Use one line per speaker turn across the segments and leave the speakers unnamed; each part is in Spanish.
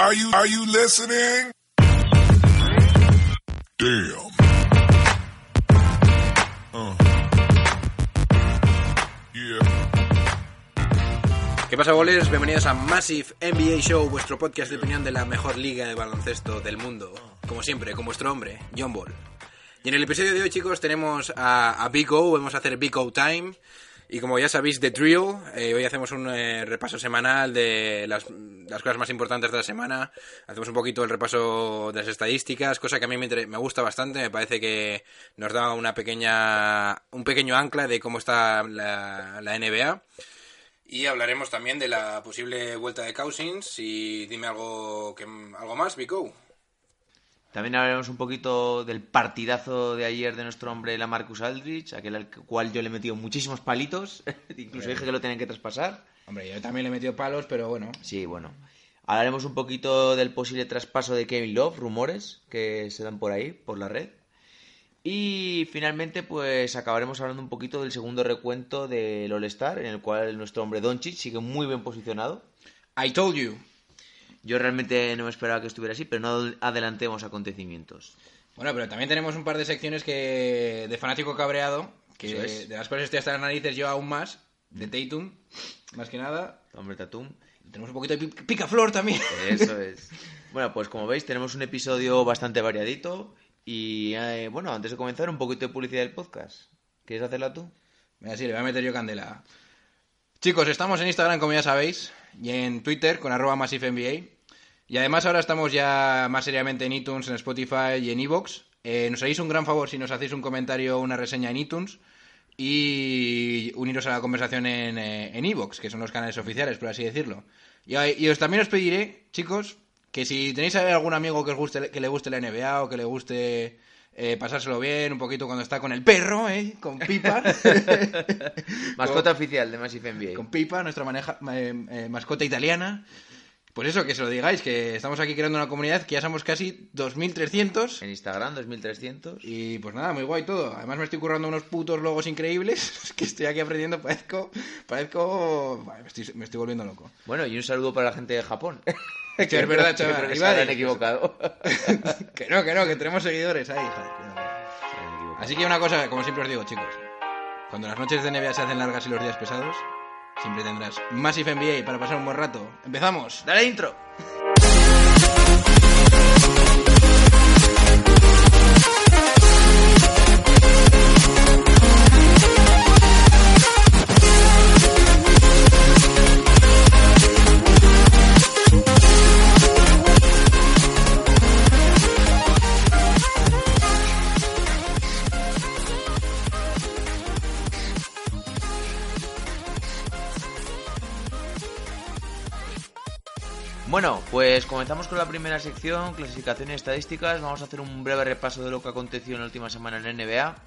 Are you, are you listening? Damn. Uh. Yeah.
¿Qué pasa, bolers? Bienvenidos a Massive NBA Show, vuestro podcast de opinión de la mejor liga de baloncesto del mundo. Como siempre, con vuestro hombre, John Ball. Y en el episodio de hoy, chicos, tenemos a, a Big O, vamos a hacer Big O Time. Y como ya sabéis, The Drill, eh, hoy hacemos un eh, repaso semanal de las, las cosas más importantes de la semana. Hacemos un poquito el repaso de las estadísticas, cosa que a mí me, me gusta bastante. Me parece que nos da una pequeña, un pequeño ancla de cómo está la, la NBA. Y hablaremos también de la posible vuelta de Cousins y dime algo que algo más, Vico.
También hablaremos un poquito del partidazo de ayer de nuestro hombre Lamarcus Aldridge, aquel al cual yo le he metido muchísimos palitos, incluso dije que lo tenían que traspasar.
Hombre, yo también le he metido palos, pero bueno.
Sí, bueno. Hablaremos un poquito del posible traspaso de Kevin Love, rumores que se dan por ahí, por la red. Y finalmente, pues acabaremos hablando un poquito del segundo recuento del All-Star, en el cual nuestro hombre Doncic sigue muy bien posicionado.
I told you.
Yo realmente no me esperaba que estuviera así, pero no adelantemos acontecimientos.
Bueno, pero también tenemos un par de secciones que de fanático cabreado, que
es.
de las cuales estoy hasta las narices yo aún más, de Tatum, más que nada.
Hombre Tatum.
Tenemos un poquito de pi- picaflor también.
Eso es. Bueno, pues como veis, tenemos un episodio bastante variadito. Y eh, bueno, antes de comenzar, un poquito de publicidad del podcast. ¿Quieres hacerla tú?
Mira, sí, le voy a meter yo candela. Chicos, estamos en Instagram, como ya sabéis, y en Twitter con arroba MassiveNBA. Y además ahora estamos ya más seriamente en iTunes, en Spotify y en Evox. Eh, nos haréis un gran favor si nos hacéis un comentario o una reseña en iTunes y uniros a la conversación en eh, en Evox, que son los canales oficiales, por así decirlo. Y, y os también os pediré, chicos, que si tenéis algún amigo que os guste, que le guste la NBA o que le guste eh, pasárselo bien un poquito cuando está con el perro, ¿eh? Con Pipa.
Mascota oficial de Massive NBA.
con Pipa, nuestra maneja- eh, eh, mascota italiana. Pues eso, que se lo digáis, que estamos aquí creando una comunidad que ya somos casi 2.300.
En Instagram, 2300.
Y pues nada, muy guay todo. Además me estoy currando unos putos logos increíbles que estoy aquí aprendiendo. Parezco... Parezco... Vale, me, estoy, me estoy volviendo loco.
Bueno, y un saludo para la gente de Japón.
Que es verdad, chaval.
creo que se habrán equivocado.
que no, que no, que tenemos seguidores ahí.
equivocado.
Así que una cosa, como siempre os digo, chicos. Cuando las noches de NBA se hacen largas y los días pesados, siempre tendrás Massive NBA para pasar un buen rato. ¡Empezamos!
¡Dale intro! Bueno, pues comenzamos con la primera sección, clasificación y estadísticas. Vamos a hacer un breve repaso de lo que aconteció en la última semana en la NBA.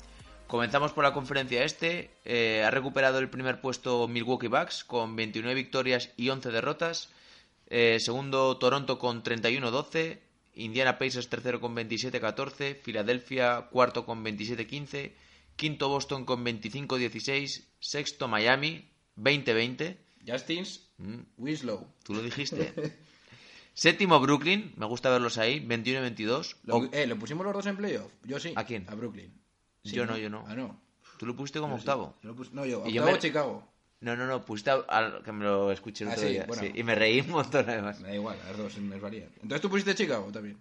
Comenzamos por la conferencia este. Eh, ha recuperado el primer puesto Milwaukee Bucks con 29 victorias y 11 derrotas. Eh, segundo Toronto con 31-12. Indiana Pacers tercero con 27-14. Filadelfia cuarto con 27-15. Quinto Boston con 25-16. Sexto Miami 20-20.
Justins,
Mm,
Winslow.
Tú lo dijiste. Séptimo Brooklyn, me gusta verlos ahí, 21-22.
Lo,
O-
eh, ¿Lo pusimos los dos en playoff? Yo sí.
¿A quién?
A Brooklyn.
Yo no, yo no.
Ah, no.
Tú lo pusiste como
Yo sí.
octavo.
Yo lo pus- No, yo.
Y yo
Octavo
me-
Chicago.
No, no, no, pusiste a- al que me lo escuché el
Ah,
otro
sí,
día.
bueno.
sí, y me reí un montón además.
Me da igual, a las dos nos varían. Entonces tú pusiste Chicago también.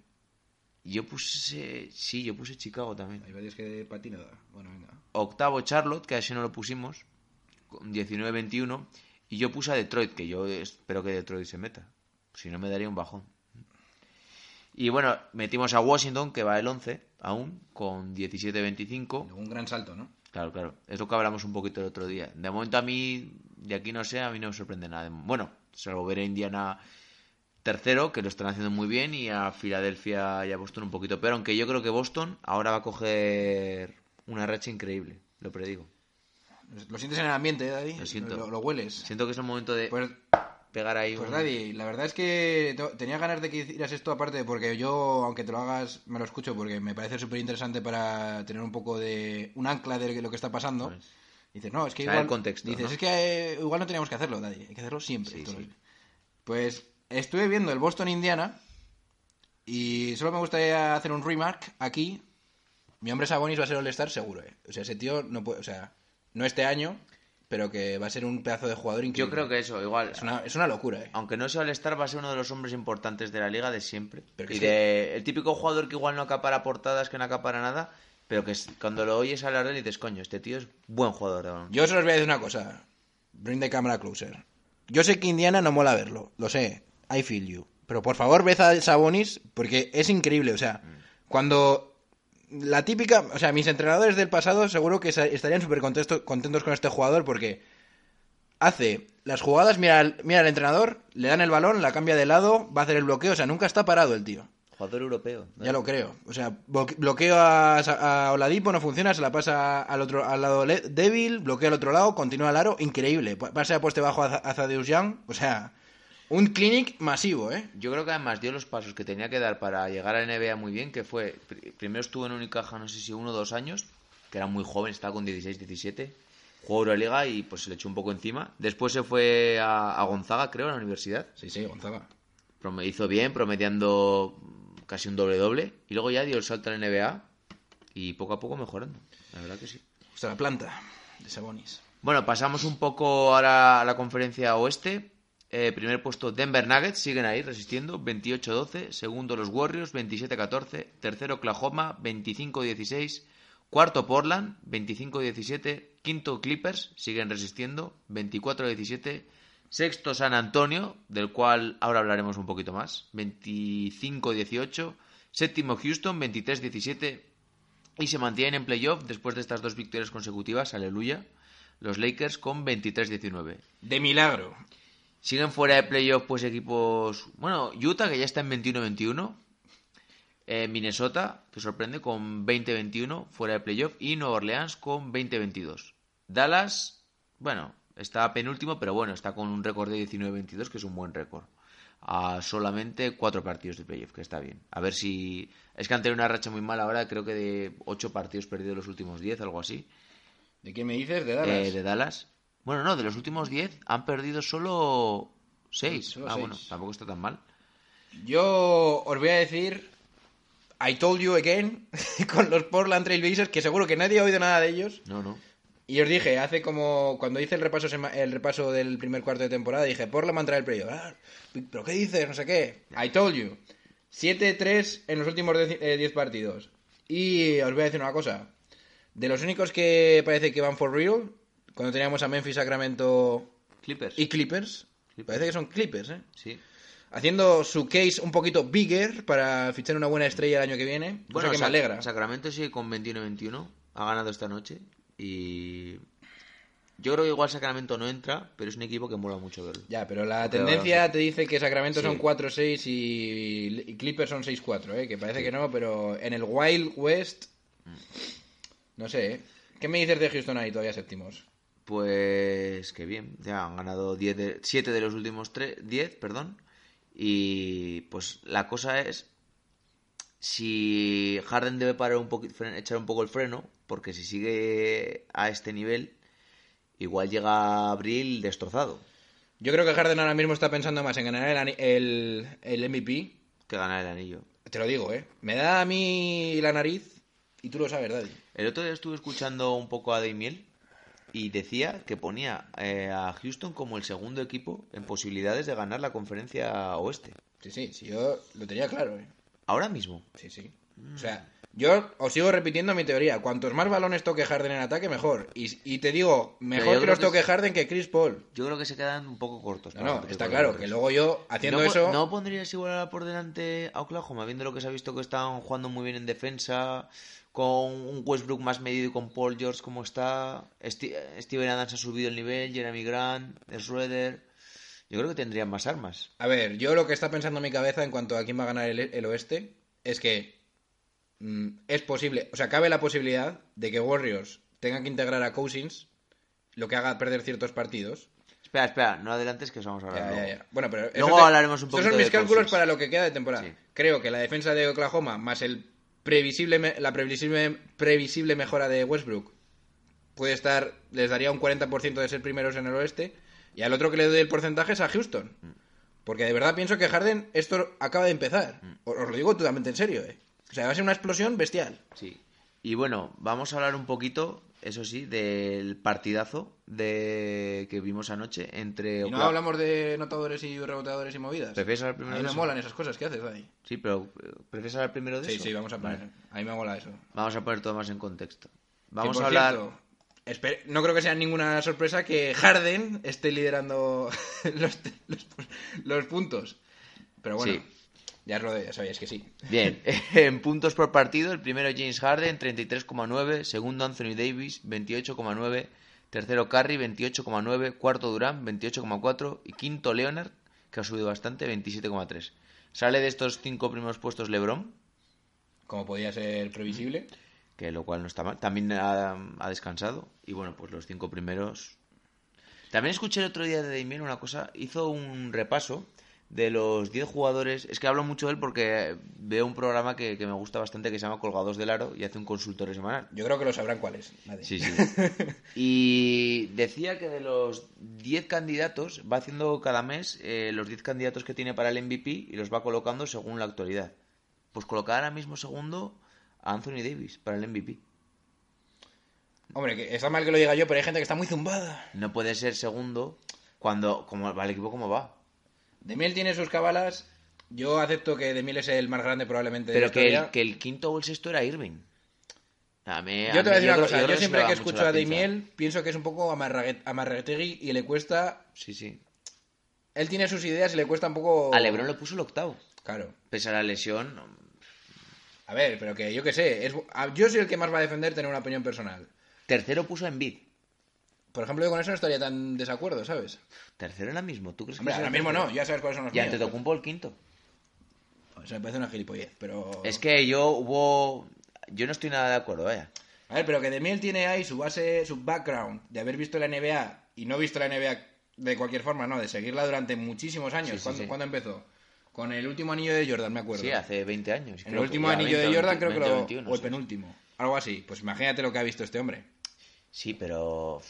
Yo puse. Sí, yo puse Chicago también.
Ahí veis que patinada. Bueno, venga.
Octavo Charlotte, que así no lo pusimos, con 19-21. Y yo puse a Detroit, que yo espero que Detroit se meta. Si no, me daría un bajón. Y bueno, metimos a Washington, que va el 11 aún, con 17-25.
Luego un gran salto, ¿no?
Claro, claro. Es lo que hablamos un poquito el otro día. De momento a mí, de aquí no sé, a mí no me sorprende nada. Bueno, salvo ver a Indiana tercero, que lo están haciendo muy bien, y a Filadelfia y a Boston un poquito peor. Aunque yo creo que Boston ahora va a coger una racha increíble, lo predigo.
Lo sientes en el ambiente, ¿eh, Daddy?
Lo siento.
Lo, lo hueles.
Siento que es el momento de
Pues,
pegar ahí
pues
un...
Daddy, la verdad es que tenía ganas de que hicieras esto aparte porque yo, aunque te lo hagas, me lo escucho porque me parece súper interesante para tener un poco de... un ancla de lo que está pasando.
Pues,
Dices, no, es que
Saber
igual...
el contexto,
Dices,
¿no?
es que eh, igual no teníamos que hacerlo, Daddy. Hay que hacerlo siempre.
Sí, sí.
Pues estuve viendo el Boston Indiana y solo me gustaría hacer un remark aquí. Mi hombre Sabonis va a ser All-Star seguro, ¿eh? O sea, ese tío no puede, o sea, no este año, pero que va a ser un pedazo de jugador increíble.
Yo creo que eso, igual.
es una, es una locura, ¿eh?
Aunque no sea el Star, va a ser uno de los hombres importantes de la liga de siempre.
Pero que
y
sí.
de el típico jugador que igual no acapara portadas, que no acapara nada, pero que cuando lo oyes hablar de él dices, coño, este tío es buen jugador.
Yo solo os voy a decir una cosa. Bring the camera closer. Yo sé que Indiana no mola verlo, lo sé. I feel you. Pero por favor, ved a Sabonis porque es increíble. O sea, cuando la típica. O sea, mis entrenadores del pasado seguro que estarían súper contentos, contentos con este jugador porque hace las jugadas, mira, al- mira al entrenador, le dan el balón, la cambia de lado, va a hacer el bloqueo. O sea, nunca está parado el tío.
Jugador europeo. ¿no?
Ya lo creo. O sea, blo- bloqueo a, a Oladipo, no funciona, se la pasa al otro al lado débil, bloquea al otro lado, continúa al aro, increíble. Pa- Pase a poste bajo a, a Thaddeus Young, o sea, un clinic masivo, ¿eh?
Yo creo que además dio los pasos que tenía que dar para llegar a la NBA muy bien, que fue, pr- primero estuvo en Unicaja, no sé si uno o dos años, que era muy joven, estaba con 16, 17, jugó Euroliga y pues se le echó un poco encima. Después se fue a, a Gonzaga, creo, a la universidad.
Sí, sí, Gonzaga.
Prome- hizo bien, promediando casi un doble-doble. Y luego ya dio el salto a la NBA y poco a poco mejorando. La verdad que sí.
O sea, la planta de Sabonis.
Bueno, pasamos un poco ahora a la conferencia oeste. Eh, primer puesto Denver Nuggets, siguen ahí resistiendo, 28-12. Segundo los Warriors, 27-14. Tercero Oklahoma, 25-16. Cuarto Portland, 25-17. Quinto Clippers, siguen resistiendo, 24-17. Sexto San Antonio, del cual ahora hablaremos un poquito más, 25-18. Séptimo Houston, 23-17. Y se mantienen en playoff después de estas dos victorias consecutivas, aleluya, los Lakers con 23-19.
De milagro.
Siguen fuera de playoff pues equipos... Bueno, Utah que ya está en 21-21. Eh, Minnesota, que sorprende, con 20-21 fuera de playoff. Y Nueva Orleans con 20-22. Dallas, bueno, está penúltimo, pero bueno, está con un récord de 19-22, que es un buen récord. A solamente cuatro partidos de playoff, que está bien. A ver si... Es que han tenido una racha muy mala ahora, creo que de ocho partidos perdidos los últimos 10, algo así.
¿De qué me dices? De Dallas.
Eh, de Dallas. Bueno, no, de los últimos 10 han perdido solo 6.
Solo
ah,
seis.
bueno, tampoco está tan mal.
Yo os voy a decir. I told you again. con los Portland Trail Blazers, que seguro que nadie ha oído nada de ellos.
No, no.
Y os dije, hace como. Cuando hice el repaso, el repaso del primer cuarto de temporada, dije, Portland va a entrar el playoff. Ah, ¿Pero qué dices? No sé qué. I told you. 7-3 en los últimos 10 eh, 10 partidos. Y os voy a decir una cosa. De los únicos que parece que van for real, cuando teníamos a Memphis, Sacramento
Clippers.
y Clippers,
Clippers.
parece que son Clippers, ¿eh?
Sí.
Haciendo su case un poquito bigger para fichar una buena estrella el año que viene. Cosa que me alegra.
Sacramento sigue con 21-21. Ha ganado esta noche. Y. Yo creo que igual Sacramento no entra, pero es un equipo que mola mucho verlo.
Ya, pero la
Pero-
tendencia te dice que Sacramento
Sí.
son 4-6 y, y Clippers son 6-4, ¿eh? Que parece que no, pero en el Wild West... No sé, ¿eh? ¿Qué me dices de Houston ahí todavía séptimos?
Pues que bien, ya han ganado 10 de, 7 de los últimos 3, 10, perdón. Y pues la cosa es si Harden debe parar un poquito, echar un poco el freno, porque si sigue a este nivel, igual llega abril destrozado
Yo creo que Harden ahora mismo está pensando más en ganar el, el, el MVP.
que ganar el anillo.
Te lo digo, ¿eh? Me da a mí la nariz y tú lo sabes, Daddy.
El otro día estuve escuchando un poco a Daimiel y decía que ponía eh, a Houston como el segundo equipo en posibilidades de ganar la conferencia oeste.
Sí, sí, sí, yo lo tenía claro, ¿eh?
Ahora mismo.
Sí, sí. O sea, yo os sigo repitiendo mi teoría. Cuantos más balones toque Harden en ataque, mejor. Y, y te digo, mejor que los
que
toque Harden que Chris Paul.
Yo creo que se quedan un poco cortos.
No, no, está claro que luego yo, haciendo
¿No, po-
eso...
¿No pondrías igual por delante a Oklahoma, viendo lo que se ha visto que están jugando muy bien en defensa, con un Westbrook más medido y con Paul George como está? Steven Adams ha subido el nivel, Jeremy Grant, Schroeder. Yo creo que tendrían más armas.
A ver, yo lo que está pensando en mi cabeza en cuanto a quién va a ganar el, el oeste es que mm, es posible, o sea, cabe la posibilidad de que Warriors tengan que integrar a Cousins, lo que haga perder ciertos partidos.
Espera, espera, no adelantes que os vamos a hablar.
Ya, ya,
luego.
ya. Bueno, pero
Luego
te-
hablaremos un
estos
poquito
son mis
de
cálculos
Cousins.
para lo que queda de temporada.
Sí.
Creo que la defensa de Oklahoma más el previsible la previsible, previsible mejora de Westbrook puede estar les daría un 40% de ser primeros en el oeste y al otro que le doy el porcentaje es a Houston. Porque de verdad pienso que Harden esto acaba de empezar. Os lo digo totalmente en serio, ¿eh? O sea, va a ser una explosión bestial.
Sí. Y bueno, vamos a hablar un poquito, eso sí, del partidazo de que vimos anoche entre...
Y no
Oklahoma-
hablamos de notadores y reboteadores y movidas.
¿Prefieres hablar primero
A mí
de
me
eso?
molan esas cosas que haces ahí.
Sí, pero ¿prefieres hablar primero de
Sí,
eso?
sí, vamos a poner.
Vale.
A mí me mola eso.
Vamos a poner todo más en contexto. Vamos a hablar...
cierto, no creo que sea ninguna sorpresa que Harden esté liderando los, los- los puntos. Pero bueno,
Sí.
Ya lo ya sabíais que sí.
Bien, en puntos por partido, el primero James Harden, 33,9, segundo Anthony Davis, 28,9, tercero Curry, 28,9, cuarto Durant, 28,4 y quinto Leonard, que ha subido bastante, 27,3. Sale de estos cinco primeros puestos LeBron,
Como podía ser previsible.
que lo cual no está mal, también ha, ha descansado y bueno, pues los cinco primeros... También escuché el otro día de Damien una cosa, hizo un repaso de los 10 jugadores, es que hablo mucho de él porque veo un programa que, que me gusta bastante que se llama Colgados del Aro y hace un consultorio semanal.
Yo creo que lo sabrán cuál es. nadie.
Sí, sí. Y decía que de los 10 candidatos, va haciendo cada mes eh, los 10 candidatos que tiene para el MVP y los va colocando según la actualidad. Pues colocar ahora mismo segundo a Anthony Davis para el MVP.
Hombre, que está mal que lo diga yo, pero hay gente que está muy zumbada.
No puede ser segundo cuando como va el equipo como va.
Demiel tiene sus cabalas. Yo acepto que Demiel es el más grande probablemente de
Pero
la
que el, que el quinto o el sexto era Irving. A mí-
Yo te voy a decir una cosa. Yo siempre que escucho a. Demiel pienso que es un poco amarrague- amarraguetegui y le cuesta...
Sí, sí.
Él tiene sus ideas y le cuesta un poco...
A Lebron lo puso el octavo.
Claro.
Pese a la lesión.
A ver, pero que yo qué sé. Es... Yo soy el que más va a defender tener una opinión personal.
Tercero puso a Embiid.
Por ejemplo, yo con eso no estaría tan desacuerdo, ¿sabes?
Tercero ahora mismo. ¿Tú crees
Hombre,
que
ahora mismo no. Ya sabes cuáles son los
Y
míos.
Antetokounmpo el quinto.
Eso me parece una gilipollez, pero...
Es que yo hubo... Yo no estoy nada de acuerdo, vaya.
A ver, pero que Demiel tiene ahí su base, su background de haber visto la NBA y no visto la NBA de cualquier forma, no, de seguirla durante muchísimos años.
Sí, sí,
¿Cuándo,
sí.
cuándo empezó? Con el último anillo de Jordan, me acuerdo.
Sí, hace 20 años.
el
creo que
último
ya
anillo
20
de Jordan
20,
creo que
20 o
lo...
21,
o el penúltimo. Algo así. Pues imagínate lo que ha visto este hombre.
Sí, pero...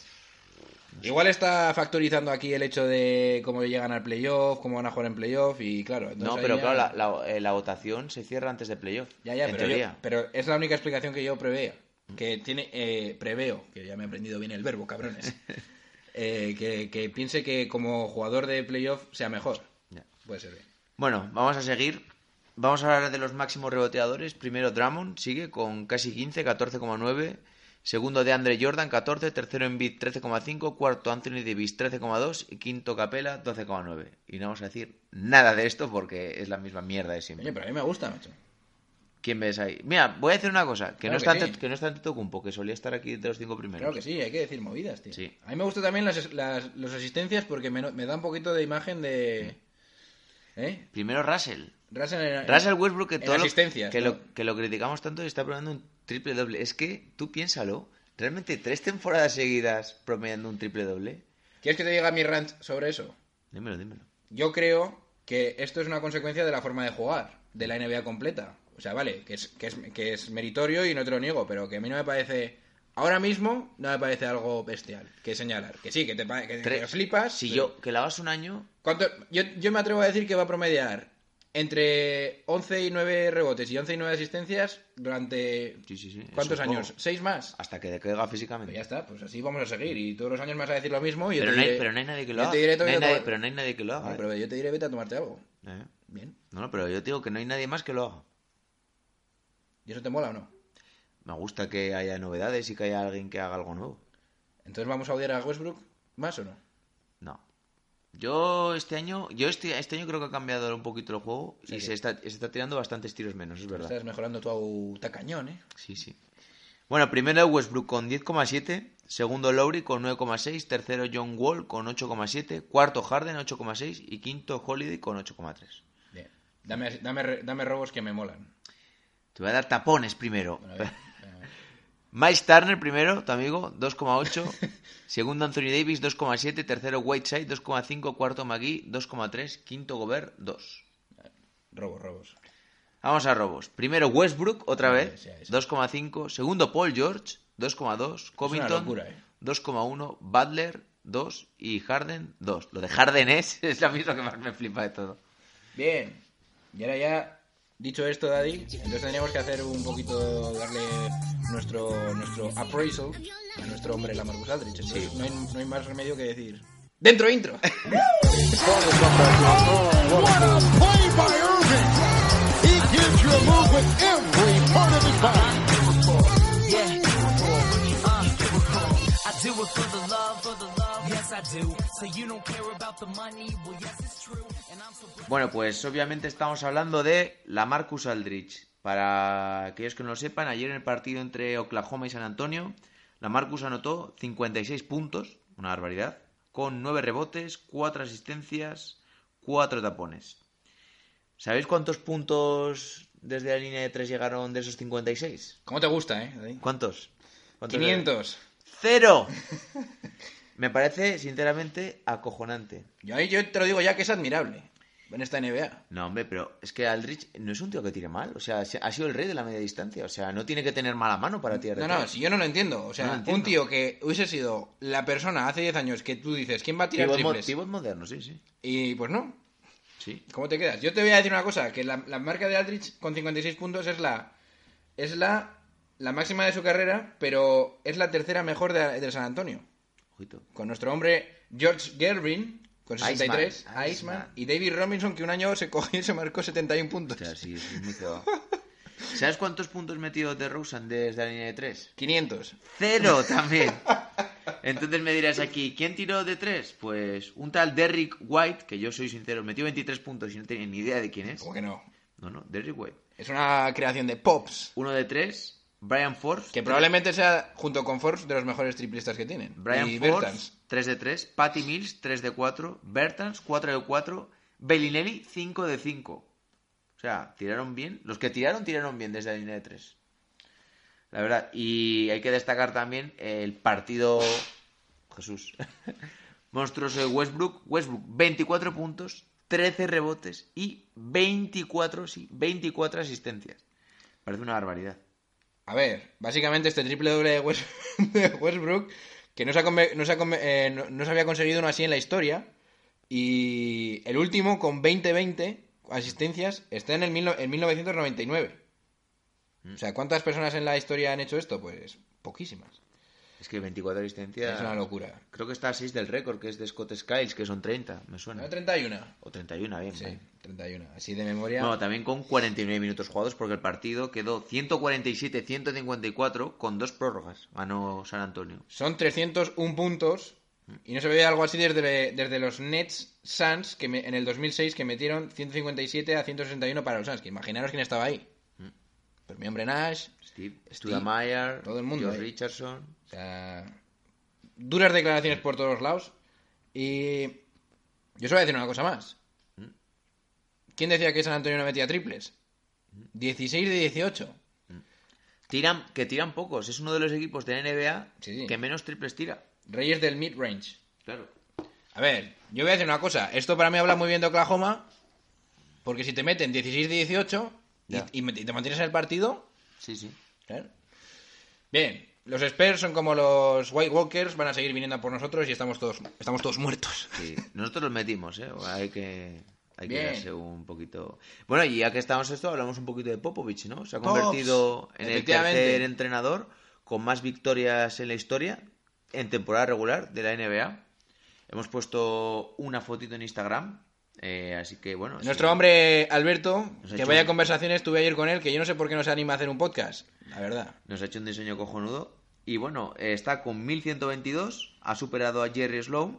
Igual está factorizando aquí el hecho de cómo llegan al playoff, cómo van a jugar en playoff y claro.
No, pero
ya-
claro, la, la- eh, la votación se cierra antes de playoff.
Ya, ya,
en
pero, yo- pero es la única explicación que yo preveo. Que tiene, eh, preveo, que ya me he aprendido bien el verbo, cabrones. Eh, que, que piense que como jugador de playoff sea mejor.
Ya.
Puede ser bien.
Bueno, vamos a seguir. Vamos a hablar de los máximos reboteadores. Primero Drummond sigue con casi 15, 14,9. Segundo de Andre Jordan, 14. Tercero Embiid, 13,5. Cuarto Anthony Davis, 13,2. Y quinto Capela, 12,9. Y no vamos a decir nada de esto porque es la misma mierda de siempre.
Oye, pero a mí me gusta, macho.
¿Quién ves ahí? Mira, voy a decir una cosa. Que,
Claro
no,
que
está
sí.
ante- que no está Antetokounmpo, que solía estar aquí entre los cinco primeros.
Claro que sí, hay que decir movidas, tío.
Sí.
A mí me gustan también las, las, las asistencias porque me, da un poquito de imagen de... ¿Eh?
Primero Russell.
Russell, en-
Russell Westbrook que
en
todo lo- que,
¿no?
lo, que lo criticamos tanto y está probando un triple doble. Es que tú piénsalo, realmente tres temporadas seguidas promediando un triple doble.
¿Quieres que te diga mi rant sobre eso?
Dímelo, dímelo.
Yo creo que esto es una consecuencia de la forma de jugar, de la NBA completa. O sea, vale, que es, que es, que es meritorio y no te lo niego, pero que a mí no me parece... Ahora mismo no me parece algo bestial que señalar. Que sí, que te, que, flipas.
Si
pero-
yo, que la hagas un año,
¿Cuánto? Yo, yo me atrevo a decir que va a promediar entre 11 y 9 rebotes y 11 y 9 asistencias durante...
Sí, sí, sí, es
¿Cuántos años? ¿Seis más?
hasta que decaiga
Pues
físicamente.
ya está, pues así vamos a seguir. Y todos los años me vas a decir lo mismo y
pero, no hay,
diré...
pero no hay nadie que lo haga. pero no hay nadie que lo haga.
No,
¿eh?
pero yo te diré, vete a tomarte algo.
Eh.
Bien.
No, no, pero yo te digo que no hay nadie más que lo haga.
¿Y eso te mola o no?
Me gusta que haya novedades y que haya alguien que haga algo nuevo.
Entonces vamos a odiar a Westbrook más o no?
No. Yo este año, yo este, este año creo que ha cambiado un poquito el juego
Sí,
y
sí.
se está, se está tirando bastantes tiros menos, es verdad.
Estás mejorando tu tacañón, ¿eh?
Sí, sí. Bueno, primero Westbrook con 10,7, segundo Lowry con 9,6, tercero John Wall con 8,7, cuarto Harden 8,6 y quinto Holiday con 8,3.
Bien. Dame, dame, dame robos que me molan.
Te voy a dar tapones primero.
Bueno, a ver, venga, a ver.
Miles Turner primero, tu amigo, 2,8. Segundo Anthony Davis, 2,7. Tercero Whiteside, 2,5. Cuarto McGee, 2,3. Quinto Gobert, 2.
Robos, robos.
Vamos a robos. Primero Westbrook, otra vez,
sí, sí.
2,5. Segundo Paul George, 2,2. Covington,
locura, ¿eh?
2,1. Butler, 2 y Harden 2. Lo de Harden es, es lo mismo que más me flipa de todo.
Bien. Y ahora ya, dicho esto, Daddy, entonces tendríamos que hacer un poquito, darle nuestro, nuestro appraisal a nuestro hombre, la Marcus Aldrich. Entonces, no, hay, no hay más remedio que decir... ¡Dentro intro!
Bueno, pues obviamente estamos hablando de la Marcus Aldrich. Para aquellos que no lo sepan, ayer en el partido entre Oklahoma y San Antonio, la Marcus anotó 56 puntos, una barbaridad, con 9 rebotes, 4 asistencias, 4 tapones. ¿Sabéis cuántos puntos desde la línea de 3 llegaron de esos 56?
¿Cómo te gusta, eh?
¿Cuántos? ¿Cuántos
500.
¡Cero! Me parece, sinceramente, acojonante.
Yo ahí yo te lo digo ya que es admirable en esta NBA.
No, hombre, pero es que Aldrich no es un tío que tire mal. O sea, se- ha sido el rey de la media distancia. O sea, no tiene que tener mala mano para tirar de
No, no,
tres.
si yo no lo entiendo. O sea,
No entiendo.
un tío que hubiese sido la persona hace 10 años que tú dices, ¿quién va a tirar
Pivot, mo-
triples?
pivot moderno, sí, sí.
Y pues no.
Sí.
¿Cómo te quedas? Yo te voy a decir una cosa, que la, la marca de Aldrich con 56 puntos es la es la, la máxima de su carrera, pero es la tercera mejor de, de San Antonio.
Ojito.
Con nuestro hombre George Gervin con 63,
Iceman,
Iceman,
Iceman.
y David Robinson que un año se cogió y se marcó 71 puntos.
O sea, sí, es muy. ¿Sabes cuántos puntos metió de Rosen desde la línea de 3?
500.
Cero también. Entonces me dirás aquí, ¿quién tiró de 3? Pues un tal Derrick White, que yo soy sincero, metió 23 puntos y no tenía ni idea de quién es.
¿Cómo que no?
No, no, Derrick White.
Es una creación de Pops,
Uno de 3, Brian Forbes.
que probablemente sea junto con Forbes de los mejores triplistas que tienen.
Brian
y
Forbes,
Bertans.
3 de 3. Patty Mills, 3 de 4. Bertans, 4 de 4. Bellinelli, 5 de 5. O sea, tiraron bien. Los que tiraron, tiraron bien desde la línea de 3. La verdad. Y hay que destacar también el partido. Jesús. Monstruoso de Westbrook. Westbrook, 24 puntos, 13 rebotes y 24, sí, 24 asistencias. Parece una barbaridad.
A ver, básicamente este triple doble de, West- de Westbrook, que no se, ha no, se ha eh, no- se había conseguido uno así en la historia, y el último con 20-20 asistencias está en, el mil en 1999. O sea, ¿cuántas personas en la historia han hecho esto? Pues poquísimas.
Es que 24 asistencias.
Es una locura.
Creo que está a 6 del récord, que es de Scott Skiles, que son 30, me suena.
¿No? 31.
O 31, bien.
Sí,
bien.
31. Así de memoria.
Bueno, también con 49 minutos jugados, porque el partido quedó 147-154 con dos prórrogas. Ganó San Antonio.
Son 301 puntos. Y no se veía algo así desde, desde los Nets Suns que me- en el 2006 que metieron 157 a 161 para los Suns. Que imaginaros quién estaba ahí. Pues mi hombre Nash.
Steve,
Steve,
Studamayer,
todo el mundo
George. Richardson.
O sea, duras declaraciones por todos lados. Y yo os voy a decir una cosa más. ¿Quién decía que San Antonio no metía triples? 16 de 18.
Tiran, que tiran pocos. Es uno de los equipos de la NBA
Sí, sí.
que menos triples tira.
Reyes del mid-range.
Claro.
A ver, yo voy a decir una cosa. Esto para mí habla muy bien de Oklahoma. Porque si te meten 16 de 18 y, te mantienes en el partido,
Sí, sí.
Claro. Bien, los Spurs son como los White Walkers, van a seguir viniendo a por nosotros y estamos todos, estamos todos muertos.
Sí, nosotros los metimos, ¿eh? Hay que, hay que darse un poquito... Bueno, y ya que estamos en esto, hablamos un poquito de Popovich, ¿no? Se ha
Pops,
convertido en el tercer entrenador con más victorias en la historia en temporada regular de la NBA. Hemos puesto una fotito en Instagram, eh, así que bueno...
Nuestro
sí.
hombre Alberto,
Nos
que vaya
un-
conversaciones, tuve ayer con él, que yo no sé por qué no se anima a hacer un podcast, la verdad.
Nos ha hecho un diseño cojonudo. Y bueno, está con 1122, ha superado a Jerry Sloan.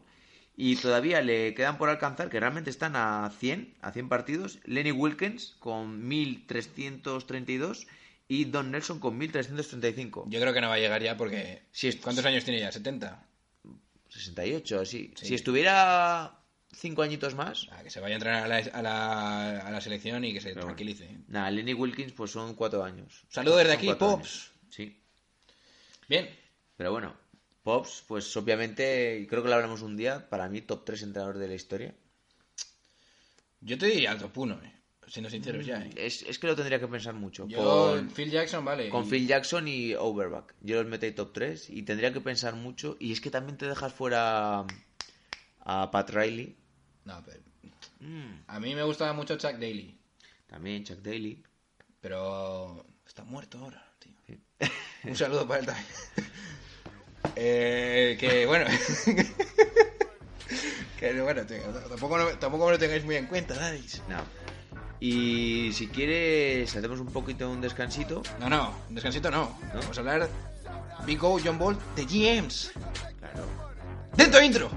Y todavía le quedan por alcanzar, que realmente están a 100, a 100 partidos. Lenny Wilkins con 1332 y Don Nelson con 1335.
Yo creo que no va a llegar ya porque...
Si
¿Cuántos años tiene ya? ¿70?
68, así.
Sí.
Si estuviera 5 añitos más.
Ah, que se vaya a entrenar a la, a la- a la selección y que se
Pero bueno.
tranquilice.
Nada, Lenny Wilkins pues son 4 años.
Saludo desde aquí,
cuatro
Pops.
años. Sí.
Bien,
Pero bueno, Pops, pues obviamente, creo que lo hablamos un día, para mí top 3 entrenador de la historia.
yo te diría al top 1, ¿eh? Siendo sinceros ya. ¿eh?
Es, es que lo tendría que pensar mucho.
Yo,
con
Phil Jackson, vale.
con
y-
Phil Jackson y Overback. Yo los metí top 3 y tendría que pensar mucho. Y es que también te dejas fuera a Pat Riley.
No, pero...
Mm,
A mí me gustaba mucho Chuck Daly,
también Chuck Daly.
pero está muerto ahora, tío. Un saludo para él también. Eh, que bueno... que bueno, tío, tampoco, no- tampoco me lo tengáis muy en cuenta, ¿sabéis?
No. Y si quieres, hacemos un poquito un descansito.
No, no, descansito no. Vamos a hablar Big O, John Ball, de GMs.
Claro.
¡Dentro intro!